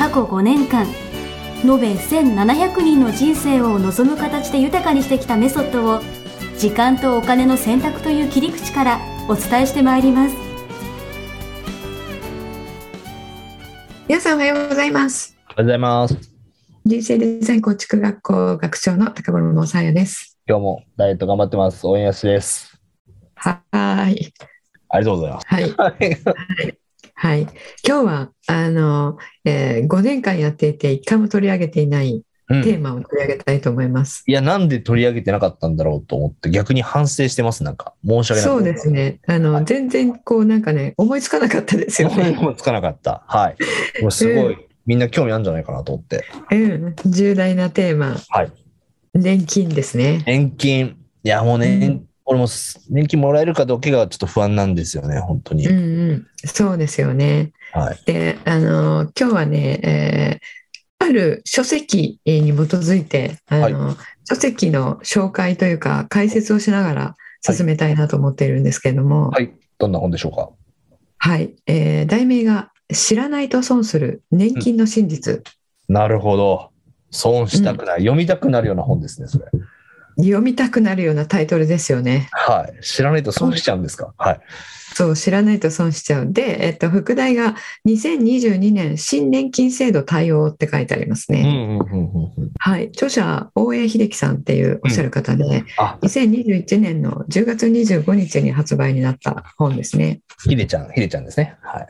過去5年間延べ1700人の人生を望む形で豊かにしてきたメソッドを時間とお金の選択という切り口からお伝えしてまいります皆さんおはようございますおはようございます。人生デザイン構築学校学長の高頃もさやです今日もダイエット頑張ってます。応援やすです。はーいありがとうございます。はい はい今日はあの、えー、5年間やっていて一回も取り上げていないうんテーマを取り上げたいと思います、いや、なんで取り上げてなかったんだろうと思って、逆に反省してます。なんか、申し訳ない。そうですねあの全然こうなんかね思いつかなかったですよね、もうつかなかった。はい。もうすごい、みんな興味あるんじゃないかなと思って。うん、重大なテーマはい。年金ですね年金。いや、もうね、うん俺も年金もらえるかどうかがちょっと不安なんですよね、本当に。うんうんそうですよねはい。であの今日はね、えーある書籍に基づいてあの、書籍の紹介というか解説をしながら進めたいなと思っているんですけれども、はいはい。どんな本でしょうか？えー題名が「知らないと損する年金の真実」なるほど。損したくない、読みたくなるような本ですね、それ。読みたくなるようなタイトルですよね。はい。知らないと損しちゃうんですか？はい。そう知らないと損しちゃう。で、えっと、副題が2022年新年金制度対応って書いてありますね。うんうんうんうんうん。はい、著者大江秀樹さんっていうおっしゃる方で、あ、2021年の10月25日に発売になった本ですね。ひでちゃん、ひでちゃんですね。はい。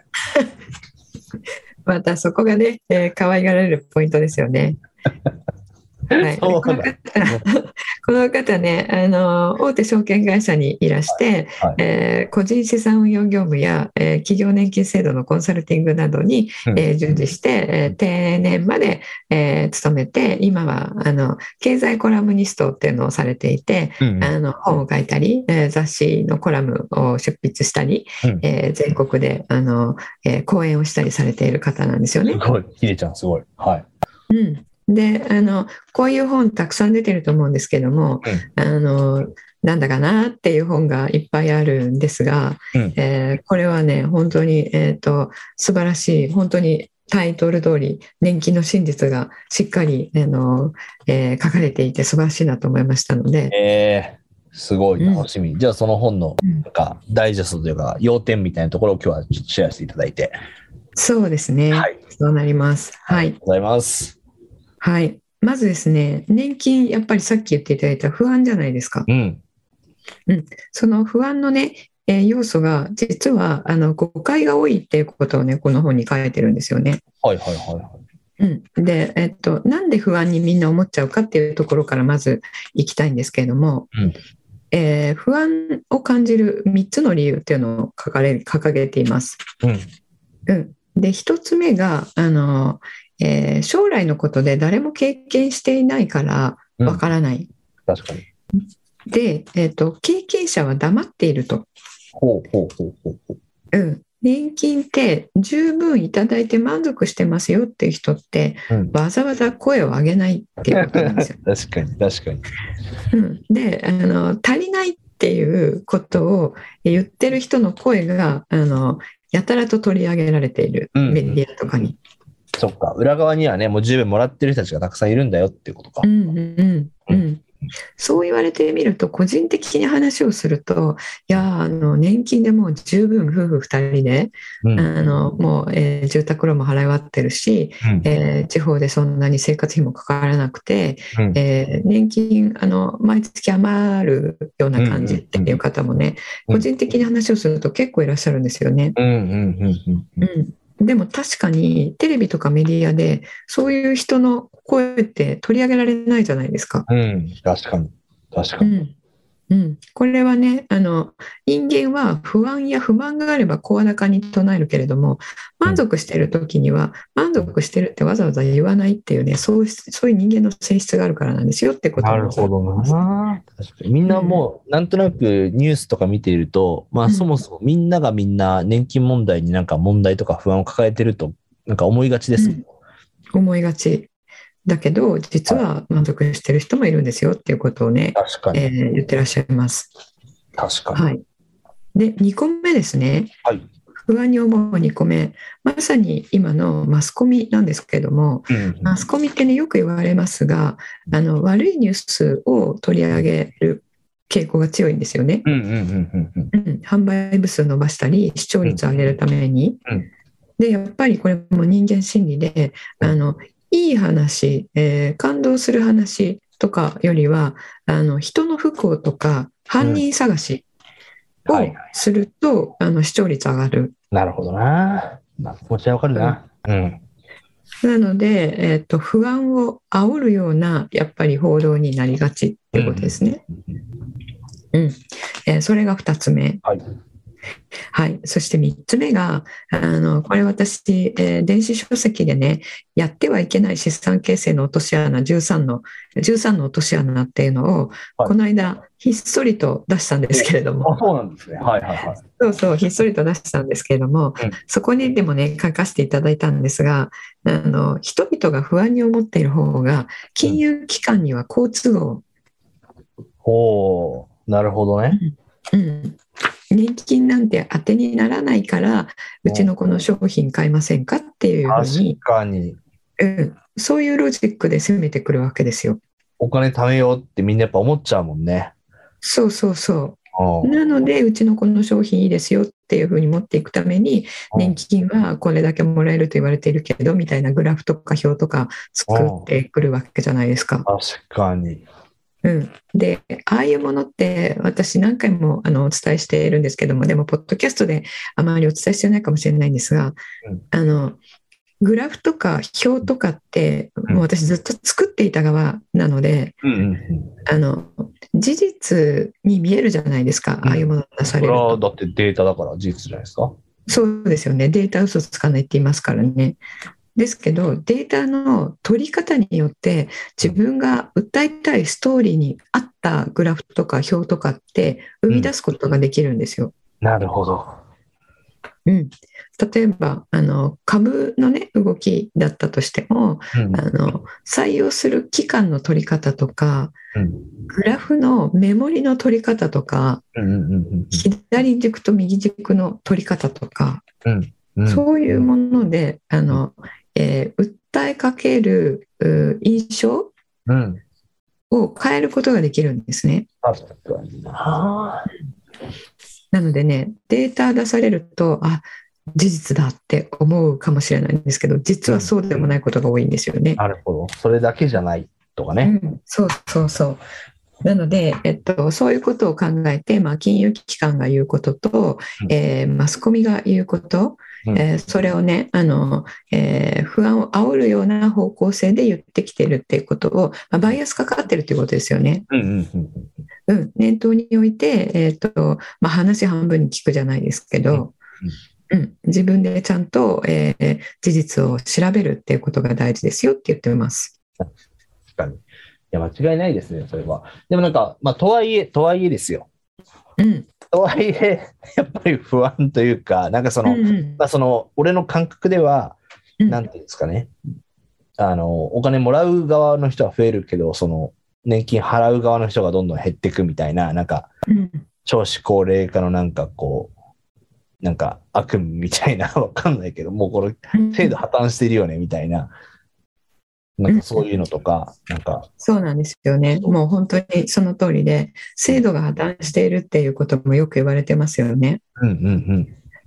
またそこがね、えー可愛がられるポイントですよね。はい、そうだこの方この方ねあの大手証券会社にいらして、はいえー個人資産運用業務や、えー企業年金制度のコンサルティングなどに、うんえー従事して、えー定年まで、えー勤めて今はあの経済コラムニストっていうのをされていて、うんうんあの本を書いたり、えー雑誌のコラムを出筆したり、うんえー全国であの、えー講演をしたりされている方なんですよねす。ごい。ひでちゃん、すごい。はい。うん、であのこういう本たくさん出てると思うんですけども、あのなんだかなっていう本がいっぱいあるんですが、うんえーこれはね本当に、えー、と素晴らしい本当にタイトル通り年金の真実がしっかりあの、えー書かれていて素晴らしいなと思いましたので、えー、すごいうん楽しみ。じゃあ、その本の、うんなんか、ダイジェストというか、要点みたいなところを今日はちょっとシェアしていただいて。そうですね、はい。そうなります。はいありがとうございます。はい。まずですね、年金、やっぱりさっき言っていただいた不安じゃないですか。うん。その不安のね、えー要素が、実は、あの、誤解が多いっていうことをね、この本に書いてるんですよね。はいはいはいはい。うん。で、えっと、なんで不安にみんな思っちゃうかっていうところからまず行きたいんですけれども、うんえー不安を感じる3つの理由っていうのを書かれ掲げています。うん。うん、で1つ目があの、えー将来のことで誰も経験していないからうんわからない、確かに。で、えーと、経験者は黙っていると、ほうほうほうほうほう。うん、年金って十分いただいて満足してますよっていう人ってうん。わざわざ声を上げないっていうことなんですよ。確かに、確かに。うん、であの足りないっていうことを言ってる人の声があのやたらと取り上げられているうんメディアとかに。そっか。裏側にはね、もう十分もらってる人たちがたくさんいるんだよっていうことか。う。んうんうんうん、そう言われてみると個人的に話をするといやあの年金でもう十分夫婦2人で、うん。あのもう、えー住宅ローンも払い終わってるし、うん。えー地方でそんなに生活費もかからなくて、うん。えー年金あの毎月余るような感じっていう方もね、うん。個人的に話をすると結構いらっしゃるんですよね。うんうんうんうん。うん、でも確かにテレビとかメディアでそういう人の声って取り上げられないじゃないですか。うん。うん。確かに。確かに。うんうん、これはねあの人間は不安や不満があれば声高に唱えるけれども満足している時には満足してるってわざわざ言わないっていうねそうそういう人間の性質があるからなんですよってことなるほどな。確かに。みんなもう、なんとなくニュースとか見ていると、まあそもそもみんながみんな年金問題になんか問題とか不安を抱えてると、なんか思いがちですもん。思いがちだけど実は満足してる人もいるんですよっていうことをね。えー言ってらっしゃいます。確かに。はい、で2個目ですねはい。不安に思う2個目まさに今のマスコミなんですけどもうんマスコミってねよく言われますがあの悪いニュースを取り上げる傾向が強いんですよね。うんうんうんうんうん。うん、販売部数伸ばしたり視聴率を上げるために。うんでやっぱりこれも人間心理であのいい話、えー感動する話とかよりはあの人の不幸とか犯人探しをはいすると、あの視聴率上がる。なるほどな。まあ、気持ちはわかるな。うん。なので、えー、と不安を煽るようなやっぱり報道になりがちってことですね。うんえーそれが2つ目。はい。はい、そして3つ目があのこれ私、えー電子書籍でねやってはいけない資産形成の落とし穴13の13の落とし穴っていうのを、はい。この間ひっそりと出したんですけれども。あ、そうなんですね。はいはいはい。そうそうひっそりと出したんですけれども、うん。そこにでもね書かせていただいたんですがあの人々が不安に思っている方が金融機関には好都合、おー、なるほどね。うん、年金なんて当てにならないからうちのこの商品買いませんかっていうふうに確かに。うん、そういうロジックで攻めてくるわけですよ。お金貯めようってみんなやっぱ思っちゃうもんね。そうそうそうう。んなので、うちのこの商品いいですよっていうふうに持っていくために、年金はこれだけもらえると言われているけど、みたいなグラフとか表とか作ってくるわけじゃないですか。確かに。うん、で、ああいうものって私何回もあのお伝えしているんですけども、でも、ポッドキャストであまりお伝えしてないかもしれないんですが、うんあの、グラフとか表とかって、んもう私ずっと作っていた側なので、うんうんうん。あの事実に見えるじゃないですか、うんああいうものが出さそれれると。はだってデータだから事実じゃないですか？そうですよね、データ嘘つかないって言いますからね。ですけど、データの取り方によって、自分が訴えたいストーリーに合ったグラフとか表とかって生み出すことができるんですよ。なるほど。うん、例えばあの株の、ね、動きだったとしてもうん。あの採用する期間の取り方とかうん。グラフのメモリの取り方とかうんうんうん左軸と右軸の取り方とか、うん。うん。そういうものであの、えー訴えかけるう印象うん。を変えることができるんですね。確かにな。なのでねデータ出されるとあ事実だって思うかもしれないんですけど実はそうでもないことが多いんですよね。なるほど。それだけじゃないとかうね。ん、そうそうそう。なので、えっと、そういうことを考えて、まあ、金融機関が言うことと、うんえーマスコミが言うこと、うんえーそれをねあの、えー不安を煽るような方向性で言ってきてるっていうことを、まあ、バイアスかかってるっていうことですよね。うんうんうんうん、念頭に置いて、えーとまあ、話半分に聞くじゃないですけど、うん自分でちゃんと、えー事実を調べるっていうことが大事ですよって言ってます。確かに。いや、間違いないですね、それは。でもなんか、まあ、とはいえ、とはいえですよ。うんとはいえ、やっぱり不安というか、なんかその、うんうんまあ、その、俺の感覚では、うんなんていうんですかね。あの、お金もらう側の人は増えるけど、その、年金払う側の人がどんどん減っていくみたいな、なんか、うん少子高齢化のなんかこう、なんか悪夢みたいな、わかんないけど、もうこれ、うん制度破綻してるよね、みたいな。なんかそういうのとか、なんか、そうなんですよね。もう本当にその通りで、制度が破綻しているっていうこともよく言われてますよね。うんうん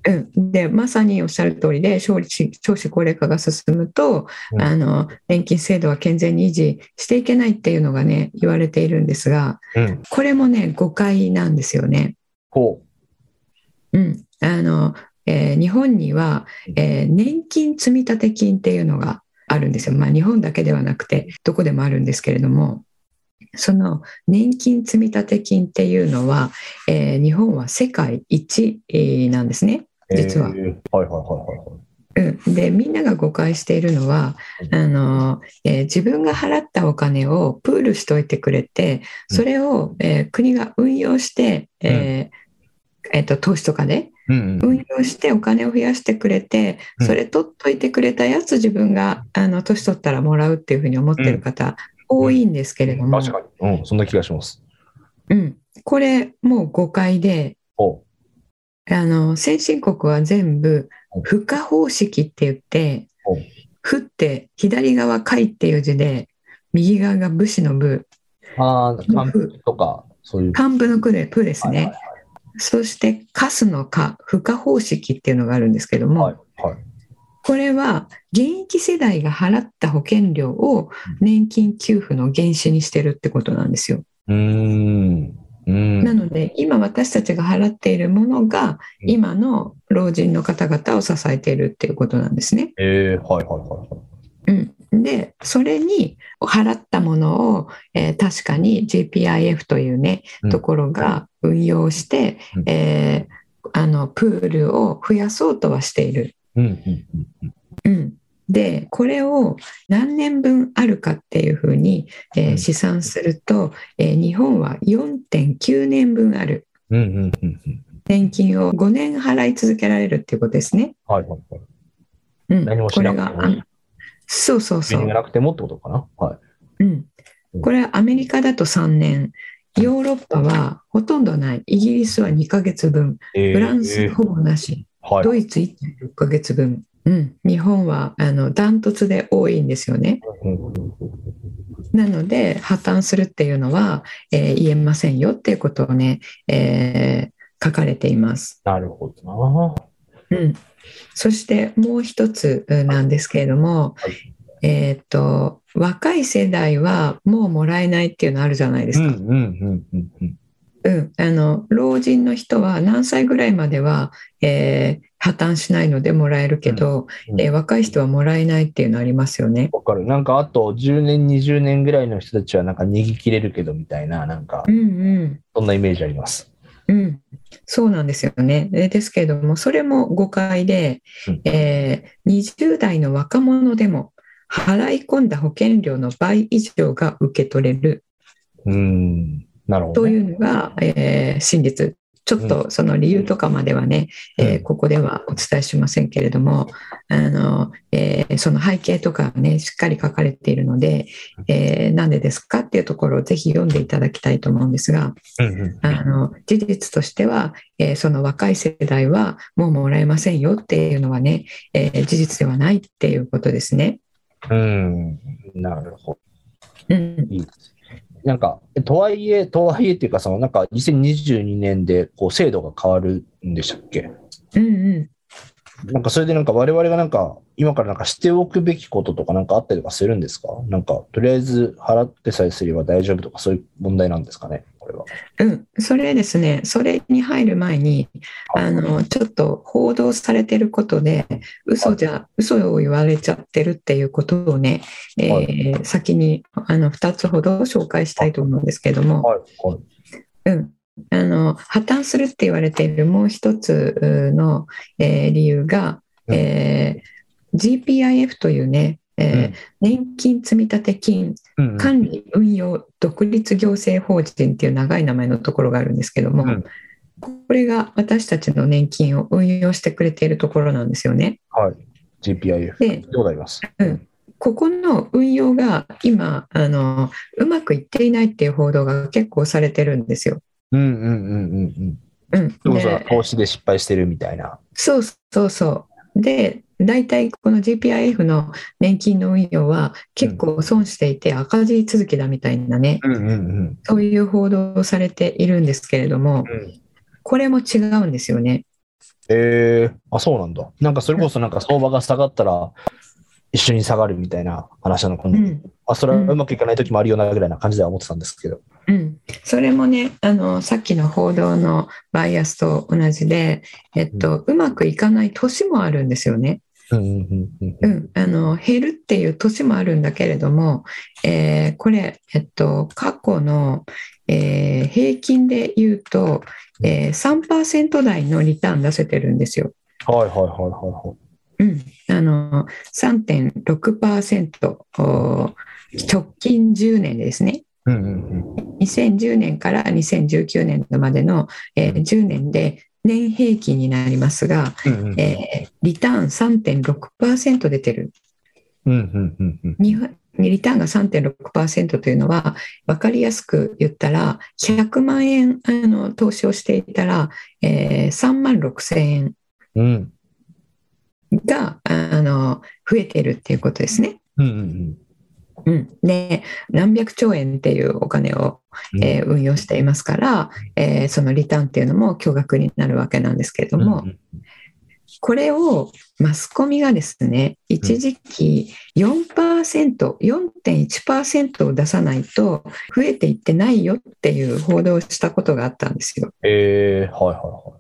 うん、でまさにおっしゃる通りで少子少子高齢化が進むと、うんあの年金制度は健全に維持していけないっていうのがね言われているんですがうん。うん。これもね誤解なんですよね。こうんあのえー日本には、えー年金積立金っていうのがあるんですよ。まあ、日本だけではなくてどこでもあるんですけれどもその年金積立金っていうのは、えー日本は世界一えーなんですね、実は。え。ーはいはいはいはい。うん、でみんなが誤解しているのはあの、えー自分が払ったお金をプールしといてくれてそれを、えー国が運用して、えーえーと投資とかでうんうん運用してお金を増やしてくれてうん。それ取っといてくれたやつ自分があの年取ったらもらうっていうふうに思ってる方多いんですけれども、確かに。うん、そんな気がします。うん、これもう誤解でおあの先進国は全部付加方式って言ってお「ふ」って左側「貝」っていう字で右側が武士の部ああ、漢方とか、そういう。幹部の句で「プ」ですねそして「かす」の「か」付加方式っていうのがあるんですけども、はいはい。これは現役世代が払った保険料を年金給付の原資にしてるってことなんですよ。うーん。うん。なので今私たちが払っているものがうん今の老人の方々を支えているっていうことなんですね。えー、はいはいはいうん、でそれに払ったものを、えー確かに GPIF というねうんところが運用して、うんえーあのプールを増やそうとはしている。うんうんでこれを何年分あるかっていうふうに、えーうん試算すると、えー日本は4.9年分あるうんうんうんうんうん。年金を5年払い続けられるっていうことですね。はいはいはい。うん、何もしこれがなくてもあそうそうそうなくてもってことかな？はい。うん、これはアメリカだと3年ヨーロッパはほとんどないイギリスは2ヶ月分えーフランスほぼなし、はい。ドイツ1.6ヶ月分、うん、日本はあのダントツで多いんですよね。なので破綻するっていうのは、えー言えませんよっていうことをね、えー書かれています。なるほどな。うん、そしてもう一つうんなんですけれども、はいえーっと若い世代はもうもらえないっていうのあるじゃないですか。うんうんうんうんうん。うん、あの老人の人は何歳ぐらいまでは、えー破綻しないのでもらえるけど、うんえー若い人はもらえないっていうのありますよね。わかる。なんかあと10年、20年ぐらいの人たちはなんか逃げ切れるけどみたいな、なんかうんうんそんなイメージあります。うん、そうなんですよね。でですけれども、それも誤解で、うんえー20代の若者でも払い込んだ保険料の倍以上が受け取れるうーん。なるほど、ね。というのが、えー真実。ちょっとその理由とかまではね、えーうんここではお伝えしませんけれども、あのえーその背景とかね、しっかり書かれているので、えーなんでですかっていうところをぜひ読んでいただきたいと思うんですが、うんうんあの事実としては、えーその若い世代はもうもらえませんよっていうのはね、えー事実ではないっていうことですね。うん。なるほど。うん、いいですなんか、とはいえ、とはいえっていうか、そのなんか2022年でこう制度が変わるんでしたっけ？うん、うん。なんかそれでなんか我々がなんか今からなんかしておくべきこととかなんかあったりとかするんですか？なんかとりあえず払ってさえすれば大丈夫とかそういう問題なんですかね？これは。うん、それですね、それに入る前に、あのちょっと報道されてることで、嘘じゃ、嘘を言われちゃってるっていうことをね、えーは先にあの2つほど紹介したいと思うんですけども、はい。はい。うん、あの破綻するって言われているもう一つうの、えー理由が、うんえー GPIF というね、えー年金積立金管理運用独立行政法人っていう長い名前のところがあるんですけども、うんこれが私たちの年金を運用してくれているところなんですよね。はい。GPIF。ででございます。うんここの運用が今あのうまくいっていないっていう報道が結構されてるんですよ。うんうんうんうんうん。うん、投資で失敗してるみたいな。そうそうそう。で、大体この GPIF の年金の運用は結構損していて赤字続きだみたいなね、うんうんうん。そういう報道をされているんですけれども、うんこれも違うんですよね。えー、あ、そうなんだ。なんかそれこそなんか相場が下がったら一緒に下がるみたいな話なのかな。うん。あ、それはうまくいかない時もあるよなぐらいな感じでは思ってたんですけど。うん。それもね、あの、さっきの報道のバイアスと同じで、えっと、うまくいかない年もあるんですよね。うんうんうんううんん、あの減るっていう年もあるんだけれども、えーこれ、えっと、過去の、えー平均で言うと、えー3%台のリターン出せてるんですよ。はいはいはいはうん、あの3.6%お直近10年でですね。いはい。うんうんうん2010年から2019年度までの、えー10年で年平均になりますが、うんうんえーリターン3.6%出てる。うんうんうんうん日本リターンが3.6%というのは、分かりやすく言ったら、100万円あの投資をしていたら、えー3万6千円うんがあの増えてるっていうことですね。うんうんうん、で何百兆円っていうお金を、うん。えー運用していますから、えーそのリターンっていうのも巨額になるわけなんですけれども、うんこれをマスコミがですね一時期4%、4.1%を出さないと増えていってないよっていう報道をしたことがあったんですよ。えー、はいは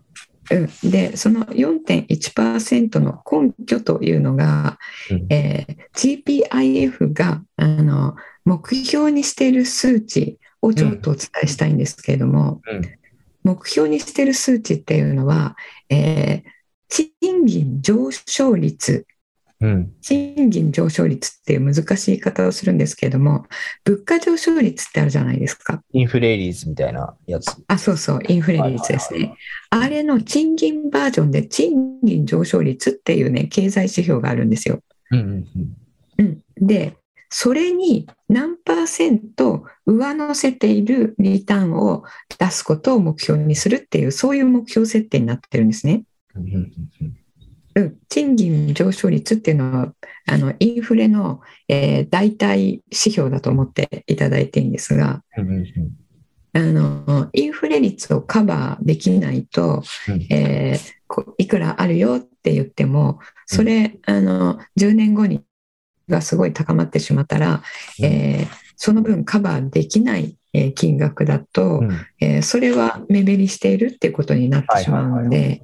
うん、でその4.1%の根拠というのが。うん。えー GPIF があの目標にしている数値をちょっとお伝えしたいんですけれども、うん。目標にしている数値っていうのは、えー賃金上昇率うん。賃金上昇率っていう難しい言い方をするんですけれども物価上昇率ってあるじゃないですか。インフレリーズみたいなやつ。あそうそうインフレ率ですね。あれの賃金バージョンで賃金上昇率っていうね経済指標があるんですよ。うん、でそれに何パーセント上乗せているリターンを出すことを目標にするっていうそういう目標設定になってるんですね。うんうん。うんうん、賃金上昇率っていうのはあのインフレの、えー代替指標だと思っていただいていいんですがうんうんうん。あのインフレ率をカバーできないと、うん。えーこいくらあるよって言ってもそれ、あの10年後にがすごい高まってしまったら、うん。えーその分カバーできない、えー金額だと、うん。えーそれは目減りしているっていうことになってしまうのはいはいで。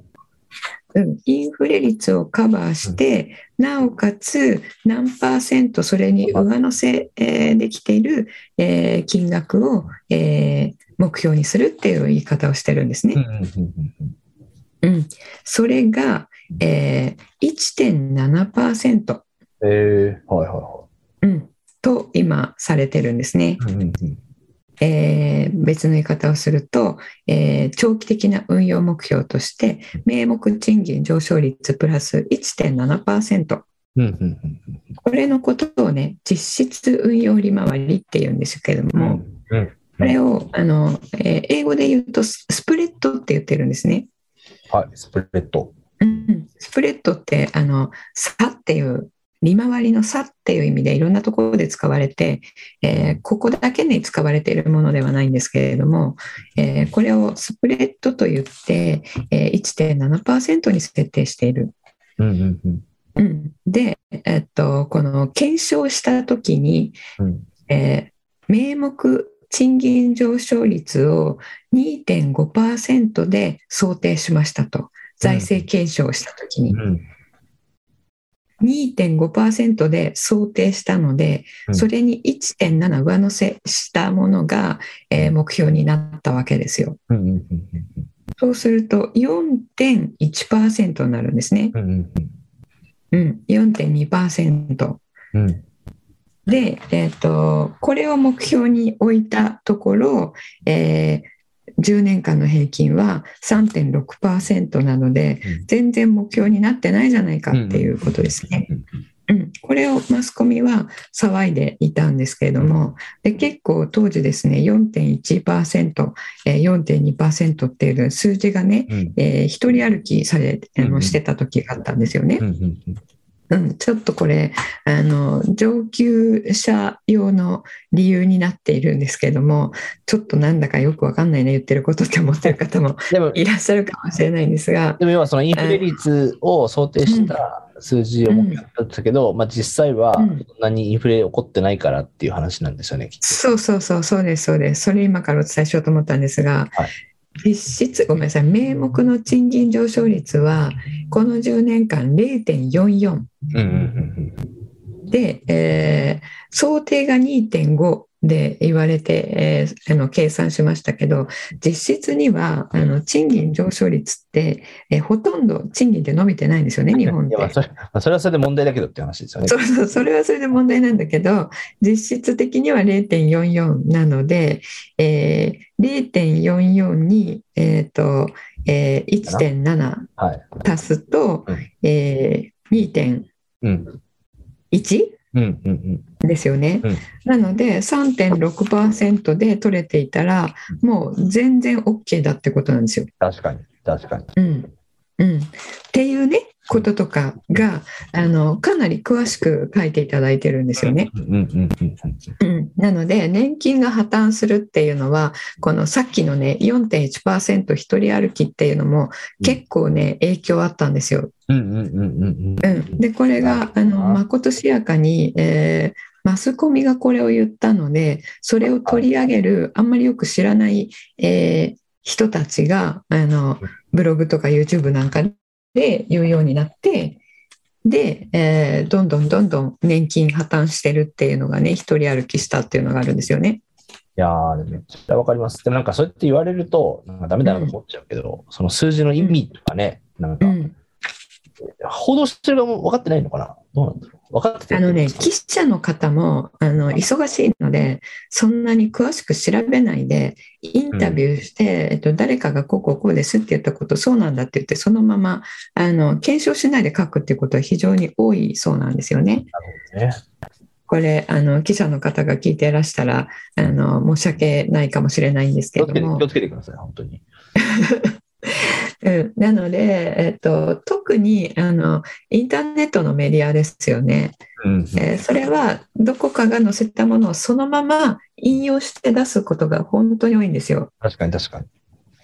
うん。インフレ率をカバーして、なおかつ何パーセントそれに上乗せ、えーできている、えー金額を、えー目標にするっていう言い方をしてるんですね。うんそれが、えー、1.7%、えー、はいはいはうん、と今されてるんですね。い。うんうんえー別の言い方をすると、えー長期的な運用目標として名目賃金上昇率プラス1.7%うんうんうんこれのことをね実質運用利回りっていうんですけれどうんも、うんこれをあの、えー英語で言うとススプレッドって言ってるんですね。はい、スプレッド。うん、スプレッドってあの差っていう利回りの差っていう意味でいろんなところで使われて、えーここだけに使われているものではないんですけれども、えーこれをスプレッドと言って、えー1.7%に設定している。うんうんうんうん、で、えっと、この検証したときに、うんえー名目賃金上昇率を2.5%で想定しましたと。財政検証をしたときに。うん2.5%で想定したので、うんそれに1.7上乗せしたものが、えー目標になったわけですよ。そうすると4.1%になるんですね。うんうんうん、4.2%。うんで、えー、とこれを目標に置いたところ、えー10年間の平均は3.6%なのでうん。全然目標になってないじゃないかっていうことですね。うん、これをマスコミは騒いでいたんですけれどもで結構当時ですね4.1%、えー、4.2%っていう数字がね、うん。えー一人歩きされあのしてた時があったんですよね。うんうんうん、ちょっとこれあの上級者用の理由になっているんですけれどもちょっとなんだかよくわかんないな言ってることって思ってる方もいらっしゃるかもしれないんですが、でも要はそのインフレ率を想定した数字を目標だったけど、まあ実際はうん。そんなにインフレ起こってないからっていう話なんですよね、きっと。そうそうそうそうですそうです。それ今からお伝えしようと思ったんですが、はい実質、ごめんなさい、名目の賃金上昇率は、この10年間0.44うんうんで、えー想定が2.5で言われて、えーあの計算しましたけど、実質にはあの賃金上昇率って、えーほとんど賃金って伸びてないんですよね、日本って。それまあそれはそれで問題だけどって話ですよね。そうそう、それはそれで問題なんだけど、実質的には0.44なので、えー0.44に、えーとえー1.7はい。足すと、うんえー2.1うん。うんうんうん。ですよね。うんなので3.6%で取れていたら、もう全然 OK だってことなんですよ。確かに。確かに。うんうん、っていうねこととかがあのかなり詳しく書いていただいてるんですよね。うんうんうんうんうん、なので年金が破綻するっていうのはこのさっきのね4.1%一人歩きっていうのも結構ね影響あったんですよ。うんうんうんうんうん。うん、でこれがあのまことしやかに、えーマスコミがこれを言ったのでそれを取り上げるあんまりよく知らない、えー人たちがあのブログとか YouTube なんかで言うようになってで、えーどんどんどんどん年金破綻してるっていうのがね一人歩きしたっていうのがあるんですよね。いやー、めっちゃわかります。でもなんかそうやって言われると、なんかダメだなと思っちゃうけど、その数字の意味とかね、なんか、うん報道してる側も分かってないのかな？どうなんだろう？分かっててあのね、記者の方もあの忙しいので、そんなに詳しく調べないで、インタビューして、えっと、誰かがこうこうこうですって言ったこと、そうなんだって言って、そのままあの検証しないで書くっていうことは非常に多いそうなんですよね。ね。これ、あの記者の方が聞いていらしたらあの、申し訳ないかもしれないんですけども気を。つけてください、本当に。うん、なので、えっと、特にあのインターネットのメディアですよね。うん。えーそれはどこかが載せたものをそのまま引用して出すことが本当に多いんですよ。確かに確かに。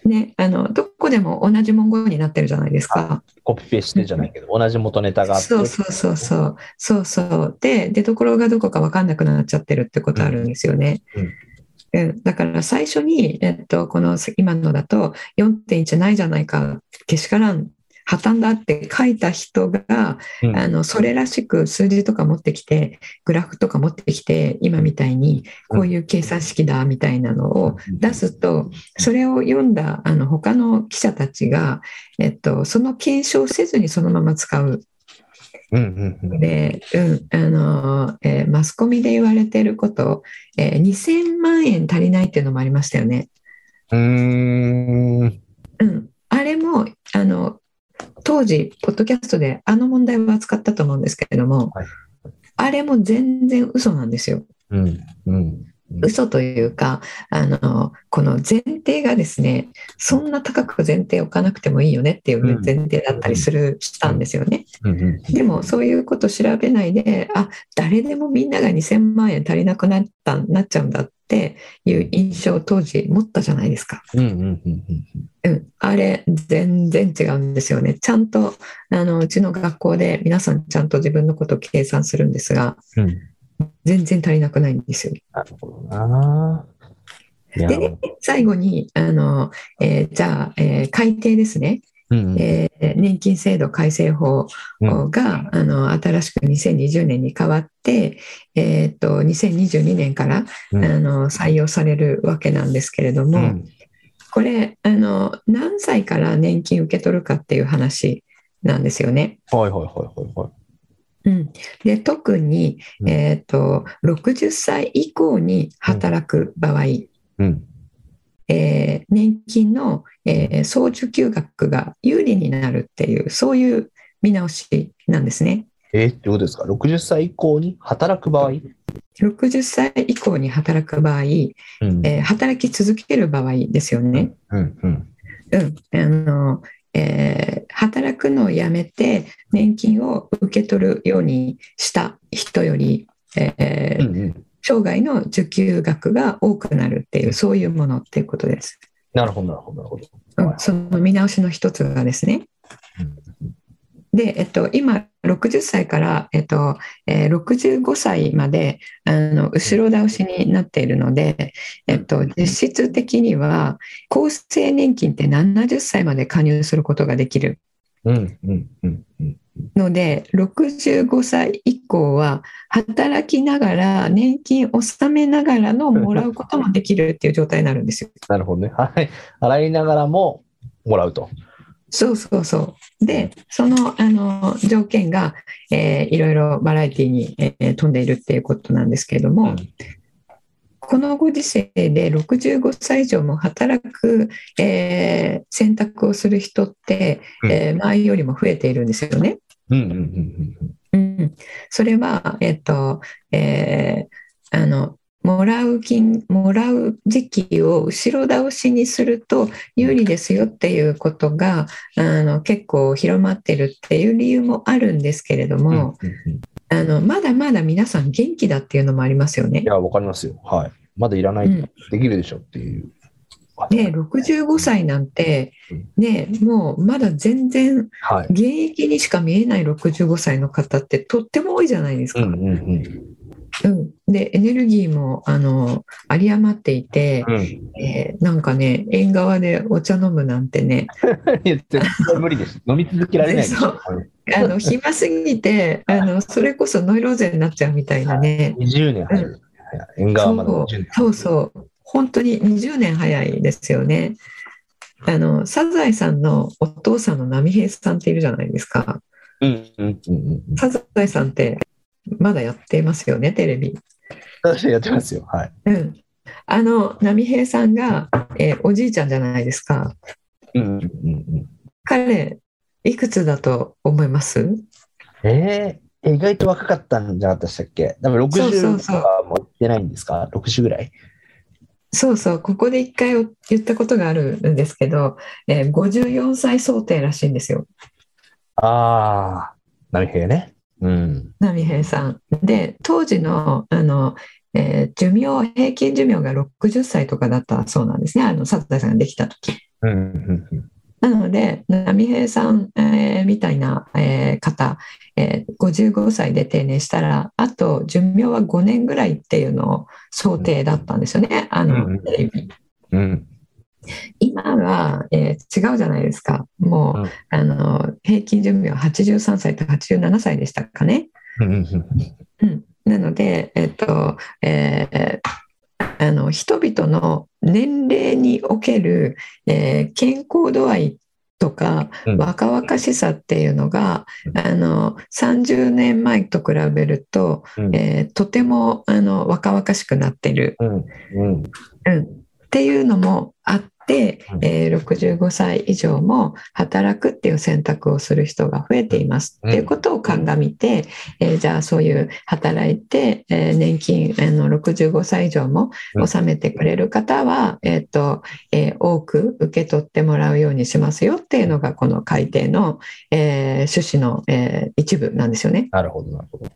ね、あのどこでも同じ文言になってるじゃないですか。コピペしてじゃないけど、同じ元ネタがあって。そうそうそうそうそうそうで出所がどこか分かんなくなっちゃってるってことあるんですよね。うんだから最初に、えっと、この今のだと4.1ないじゃないかけしからん破綻だって書いた人がうん。あのそれらしく数字とか持ってきてグラフとか持ってきて今みたいにこういう計算式だみたいなのを出すとそれを読んだあの他の記者たちが、えっと、その検証せずにそのまま使ううんうんうん。で、うんあのえーマスコミで言われていること、えー2000万円足りないっていうのもありましたよね。うーん。うん、あれもあの当時、ポッドキャストであの問題を扱ったと思うんですけれども、はいあれも全然嘘なんですよ。うん。うん。嘘というかあのこの前提がですねそんな高く前提を置かなくてもいいよねっていううん前提だったりするしたんですよね。うんうん。でもそういうこと調べないであ誰でもみんなが2000万円足りなくなったなっちゃうんだっていう印象を当時持ったじゃないですか。うんうんうんうん。うん、あれ全然違うんですよね。ちゃんとあのうちの学校で皆さんちゃんと自分のことを計算するんですがうん。全然足りなくないんですよ。なるほどな。でね、最後にあの、えーじゃあ、えー改定ですね、うんうんえー年金制度改正法うんが、あの新しく2020年に変わって、えー、と2022年から、うんあの採用されるわけなんですけれども、うんこれあの何歳から年金受け取るかっていう話なんですよね。はいはいはいはいはい。うん、で特に、うんえー、と60歳以降に働く場合、うん。えー年金の、えー総受給額が有利になるっていうそういう見直しなんですね。えー、ってことですか ?60 歳以降に働く場合？60歳以降に働く場合、えうんー働き続ける場合ですよね。うんうん。うんあのえー働くのをやめて年金を受け取るようにした人より、えーうんうん。生涯の受給額が多くなるっていうそういうものっていうことです。なるほどなるほどなるほど。うんその見直しの一つがですね。で、えっと、今、60歳から、えっとえー65歳まであの後ろ倒しになっているので、えっと、実質的には厚生年金って70歳まで加入することができる。ので65歳以降は働きながら年金納めながらのもらうこともできるっていう状態になるんですよ。なるほどね。はい。洗いながらももらうと。そうそうそう。で、そのあの条件が、えーいろいろバラエティに、えー飛んでいるっていうことなんですけれども、うんこのご時世で65歳以上も働く、えー選択をする人って、うんえー前よりも増えているんですよね。うん、うん、うん、うん、それは、えっとえーあのもらう金もらう時期を後ろ倒しにすると有利ですよっていうことがあの結構広まってるっていう理由もあるんですけれどうん。も、うんうんうんあのまだまだ皆さん元気だっていうのもありますよねい。や、わかりますよ。はい。まだいらない、うんできるでしょっていう。ね、65歳なんてうん、ね、もうまだ全然はい。現役にしか見えない65歳の方ってとっても多いじゃないですか。うん、うん、うん。うん、でエネルギーもあの有り余っていて、うん。えーなんかね縁側でお茶飲むなんてね 絶対無理です。飲み続けられない。あの暇すぎて あのそれこそノイローゼになっちゃうみたいなね、20年早い。縁側まで20年。そうそう本当に20年早いですよね。あのサザエさんのお父さんの波平さんっているじゃないですか。うん、うん、うんうん。サザエさんってまだやってますよねテレビ。やってますよ。はい。うん、あの波平さんが、えーおじいちゃんじゃないですか。うん、うん、うん。彼いくつだと思います？えー、意外と若かったんじゃなかったでしたっけ？多分そうそう60そうとかもいってないんですか ?60 ぐらい？そうそうここで一回言ったことがあるんですけど、えー54歳想定らしいんですよああ、波平ね。うん。波平さん。で当時のあの、えー寿命平均寿命が60歳とかだったそうなんですねあのサザエさんができた時。うん、うん、うん。なので波平さん、えーみたいな、えー方、えー55歳で定年したらあと寿命は5年ぐらいっていうのを想定だったんですよねあのうんテレビ。うん。今は、えー違うじゃないですか。もう、うんあの平均寿命は83歳と87歳でしたかね。うん、うん。うん、なので、えっとえーあの人々の年齢における、えー健康度合いとかうん若々しさっていうのが、あの30年前と比べると、うんえーとてもあの若々しくなってるうん、うん。うん、っていうのもあって、うんえー65歳以上も働くっていう選択をする人が増えています。うん。っていうことを鑑みて、えーじゃあそういう働いて、えー年金あの65歳以上もうん。納めてくれる方は、えーとえー多く受け取ってもらうようにしますよっていうのがこの改定の、えー趣旨の、えー一部なんですよね。なるほど、なるほど。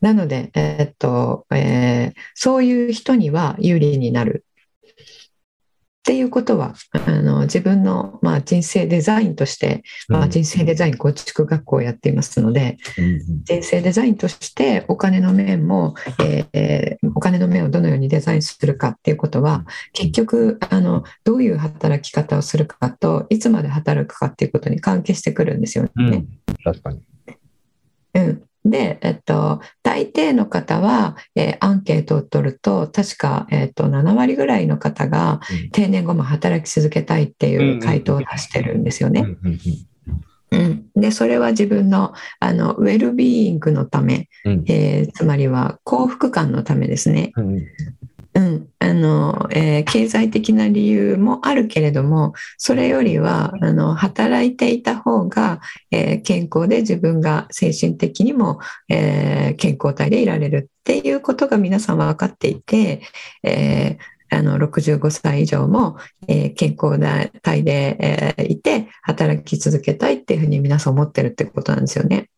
なので、えーっとえーそういう人には有利になるっていうことはあの自分の、まあ、人生デザインとして、まあ、人生デザイン構築学校をやっていますのでうん、人生デザインとしてお金の面も、えーお金の面をどのようにデザインするかっていうことは結局あのどういう働き方をするかといつまで働くかっていうことに関係してくるんですよね。うん。確かに。うん、で、えっと、大抵の方は、えーアンケートを取ると確か、えっと、7割ぐらいの方がうん定年後も働き続けたいっていう回答を出してるんですよね。うん、でそれは自分のあのウェルビーイングのため、うん。えーつまりは幸福感のためですね。うん、うん。あのえー経済的な理由もあるけれどもそれよりはあの働いていた方が、えー健康で自分が精神的にも、えー健康体でいられるっていうことが皆さん分かっていて、えーあの65歳以上も、えー健康体で、えーいて働き続けたいっていうふうに皆さん思ってるってことなんですよね。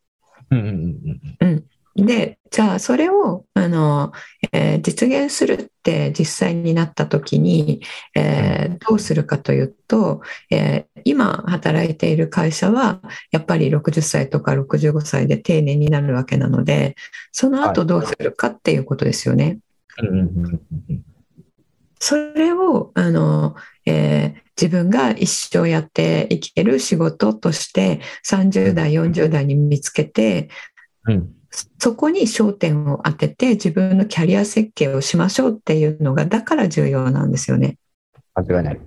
うん、うん、でじゃあそれをあの、えー実現するって実際になった時に、えーどうするかというと、えー今働いている会社はやっぱり60歳とか65歳で定年になるわけなのでその後どうするかっていうことですよね。うんうんうんうんそれをあの、えー自分が一生やっていける仕事として30代40代に見つけてうんそこに焦点を当てて自分のキャリア設計をしましょうっていうのがだから重要なんですよね。間違いない。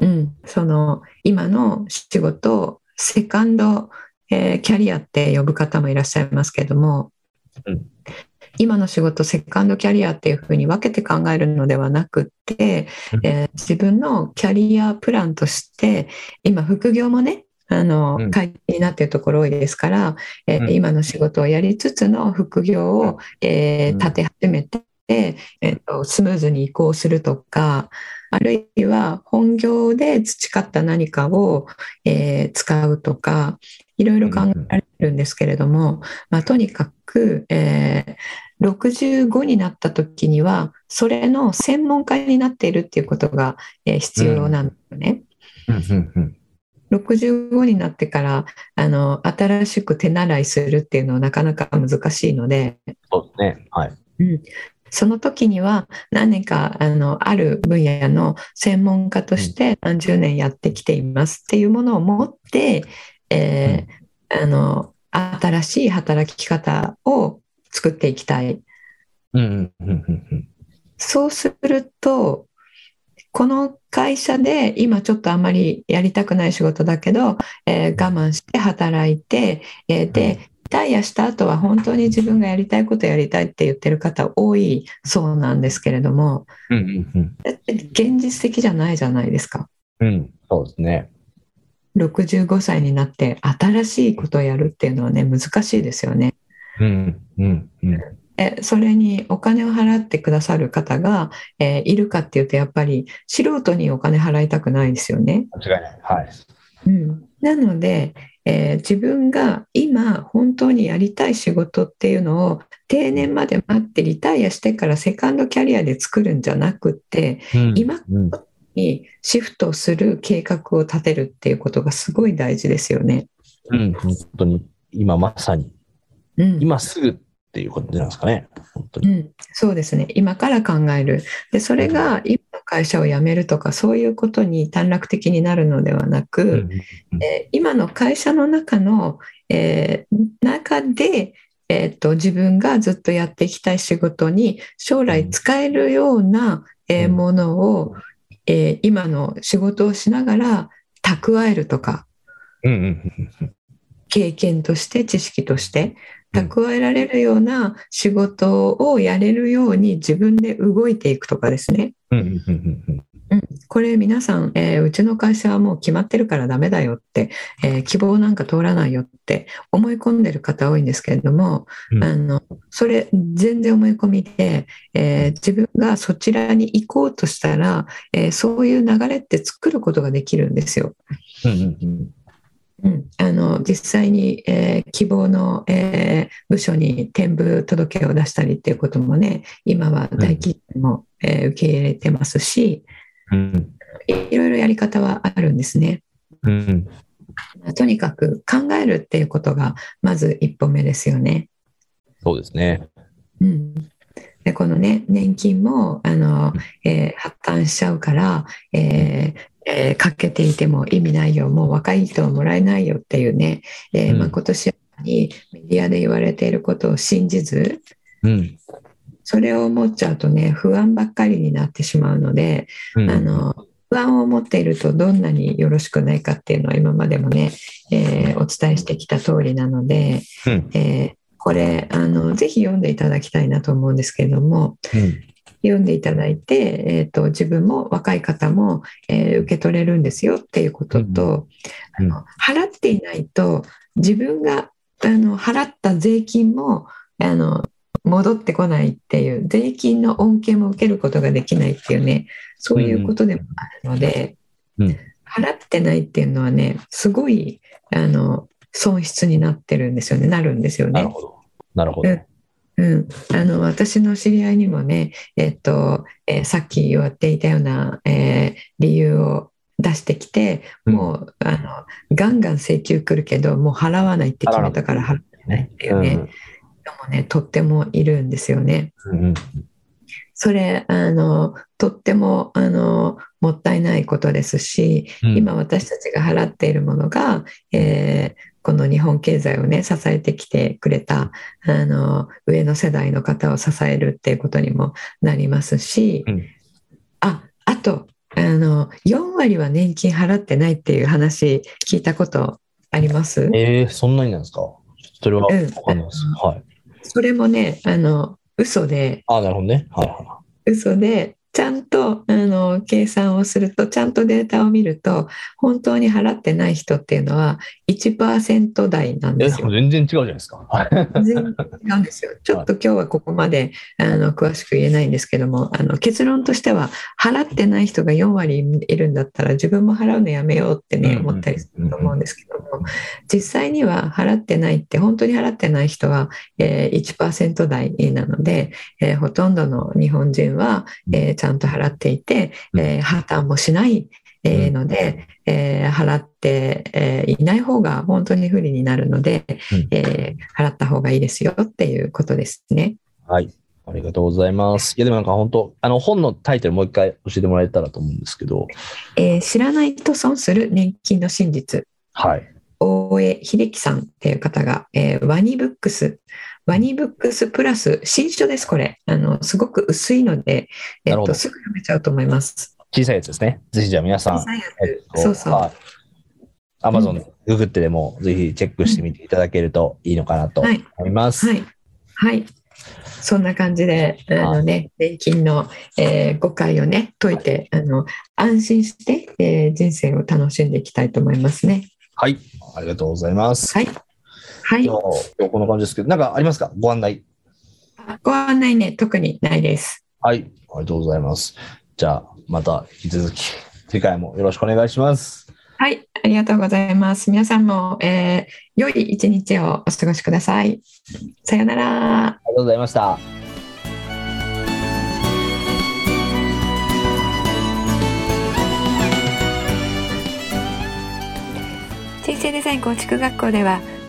うん、その今の仕事をセカンド、えーキャリアって呼ぶ方もいらっしゃいますけども、うん今の仕事セカンドキャリアっていうふうに分けて考えるのではなくって、うんえー自分のキャリアプランとして今副業もねあのうん。解禁になっているところ多いですから、えーうん。今の仕事をやりつつの副業を、えーうん。立て始めて、えーとスムーズに移行するとかあるいは本業で培った何かを、えー使うとかいろいろ考えられるんですけれども、まあ、とにかく、えー65になった時にはそれの専門家になっているっていうことが、えー必要なんですよね。うんうんうん65になってからあの新しく手習いするっていうのはなかなか難しいので、そうですね。はい。その時には何年かあのある分野の専門家として何十年やってきていますっていうものを持って、えーあの新しい働き方を作っていきたい。うんうんうんうんうんそうするとこの会社で今ちょっとあんまりやりたくない仕事だけど、えー我慢して働いて、えーでリタイアした後は本当に自分がやりたいことやりたいって言ってる方多いそうなんですけれどもうんうんうんだって現実的じゃないじゃないですか。うんそうですね。65歳になって新しいことをやるっていうのはね難しいですよね。うんうんうんえそれにお金を払ってくださる方が、えーいるかっていうとやっぱり素人にお金払いたくないですよね。間違いない。はい。うん、なので、えー自分が今本当にやりたい仕事っていうのを定年まで待ってリタイアしてからセカンドキャリアで作るんじゃなくってうん今うんにシフトする計画を立てるっていうことがすごい大事ですよね。うん本当に今まさにうん今すぐっていうことなんですかね。本当に。うん、そうですね。今から考える。でそれが今の会社を辞めるとかそういうことに短絡的になるのではなく、うんうんえー今の会社の中の、えー中で、えーと自分がずっとやっていきたい仕事に将来使えるような、えーうん。ものを、えー今の仕事をしながら蓄えるとかうんうんうん経験として知識としてうん蓄えられるような仕事をやれるように自分で動いていくとかですね。うんこれ皆さん、えーうちの会社はもう決まってるからダメだよって、えー希望なんか通らないよって思い込んでる方多いんですけれども、うんあのそれ全然思い込みで、えー自分がそちらに行こうとしたら、えーそういう流れって作ることができるんですよ。うんうんうんうん、あの実際に、えー希望の、えー部署に転部届を出したりっていうこともね今は大企業も、えー受け入れてますしうんいろいろやり方はあるんですね。うんとにかく考えるっていうことがまず一歩目ですよね。そうですね。うん、でこのね年金もあの、えー発刊しちゃうから、えーえーかけていても意味ないよ。もう若い人はもらえないよっていうね、えーうん。まあ、今年にメディアで言われていることを信じずうん。それを思っちゃうとね不安ばっかりになってしまうので、うん。あの不安を持っているとどんなによろしくないかっていうのは今までもね、えーお伝えしてきた通りなので、うん。えーこれあのぜひ読んでいただきたいなと思うんですけれどもうん読んでいただいて、えー、と自分も若い方も、えー受け取れるんですよっていうことと、うんあの払っていないと自分があの払った税金もあの戻ってこないっていう税金の恩恵も受けることができないっていうねそういうことでもあるので、うん。払ってないっていうのはねすごいあの損失になってるんですよねなるんですよね。なるほど。なるほど。うんうん、あの私の知り合いにもね、えっとえー、さっき言っていたような、えー、理由を出してきて、もう、あのガンガン請求来るけどもう払わないって決めたから払ってないっていうね、うん、もねとってもいるんですよね。うんそれあのとってもあのもったいないことですし、うん、今私たちが払っているものが、えー、この日本経済をね支えてきてくれたあの上の世代の方を支えるっていうことにもなりますし、うん、ああとあの4割は年金払ってないっていう話聞いたことあります？えー、そんなになんですか？それはうん、はい。それもねあの嘘で、あなるほどね。はいはい。嘘で、ちゃんとあの計算をすると、ちゃんとデータを見ると、本当に払ってない人っていうのは1%台なんですよ。全然違うじゃないですか。全然違うんですよ。ちょっと今日はここまであの詳しく言えないんですけども、あの結論としては、払ってない人が4割いるんだったら、自分も払うのやめようってね、思ったりすると思うんですけども、実際には払ってないって、本当に払ってない人は、えー、1%台なので、えー、ほとんどの日本人は、えー、ちゃんと払っていて、えー、破綻もしない。えー、ので、えー、払って、えー、いない方が本当に不利になるので、え払った方がいいですよっていうことですね。はい。ありがとうございます。いや、でもなんか本当、あの本のタイトルもう一回教えてもらえたらと思うんですけど。えー、知らないと損する年金の真実。はい。大江秀樹さんっていう方が、えー、ワニブックス、ワニブックスプラス、新書です、これ。あの、すごく薄いので、えっと、すぐ読めちゃうと思います。小さいやつですね。ぜひじゃあ皆さん、えっと、そうそう。アマゾン、ググってでもぜひチェックしてみていただけるといいのかなと思います。はい。はい。はい、そんな感じで、あのね、年金の、えー、誤解をね、解いて、あの、安心して、えー、人生を楽しんでいきたいと思いますね。はい。ありがとうございます。はい。はい。今日こんな感じですけど、なんかありますか？ご案内。ご案内ね、特にないです。はい。ありがとうございます。じゃあ、また引き続き、次回もよろしくお願いします。はい、ありがとうございます。皆さんも、えー、良い一日をお過ごしください。さよなら。ありがとうございました。人生デザイン構築学校では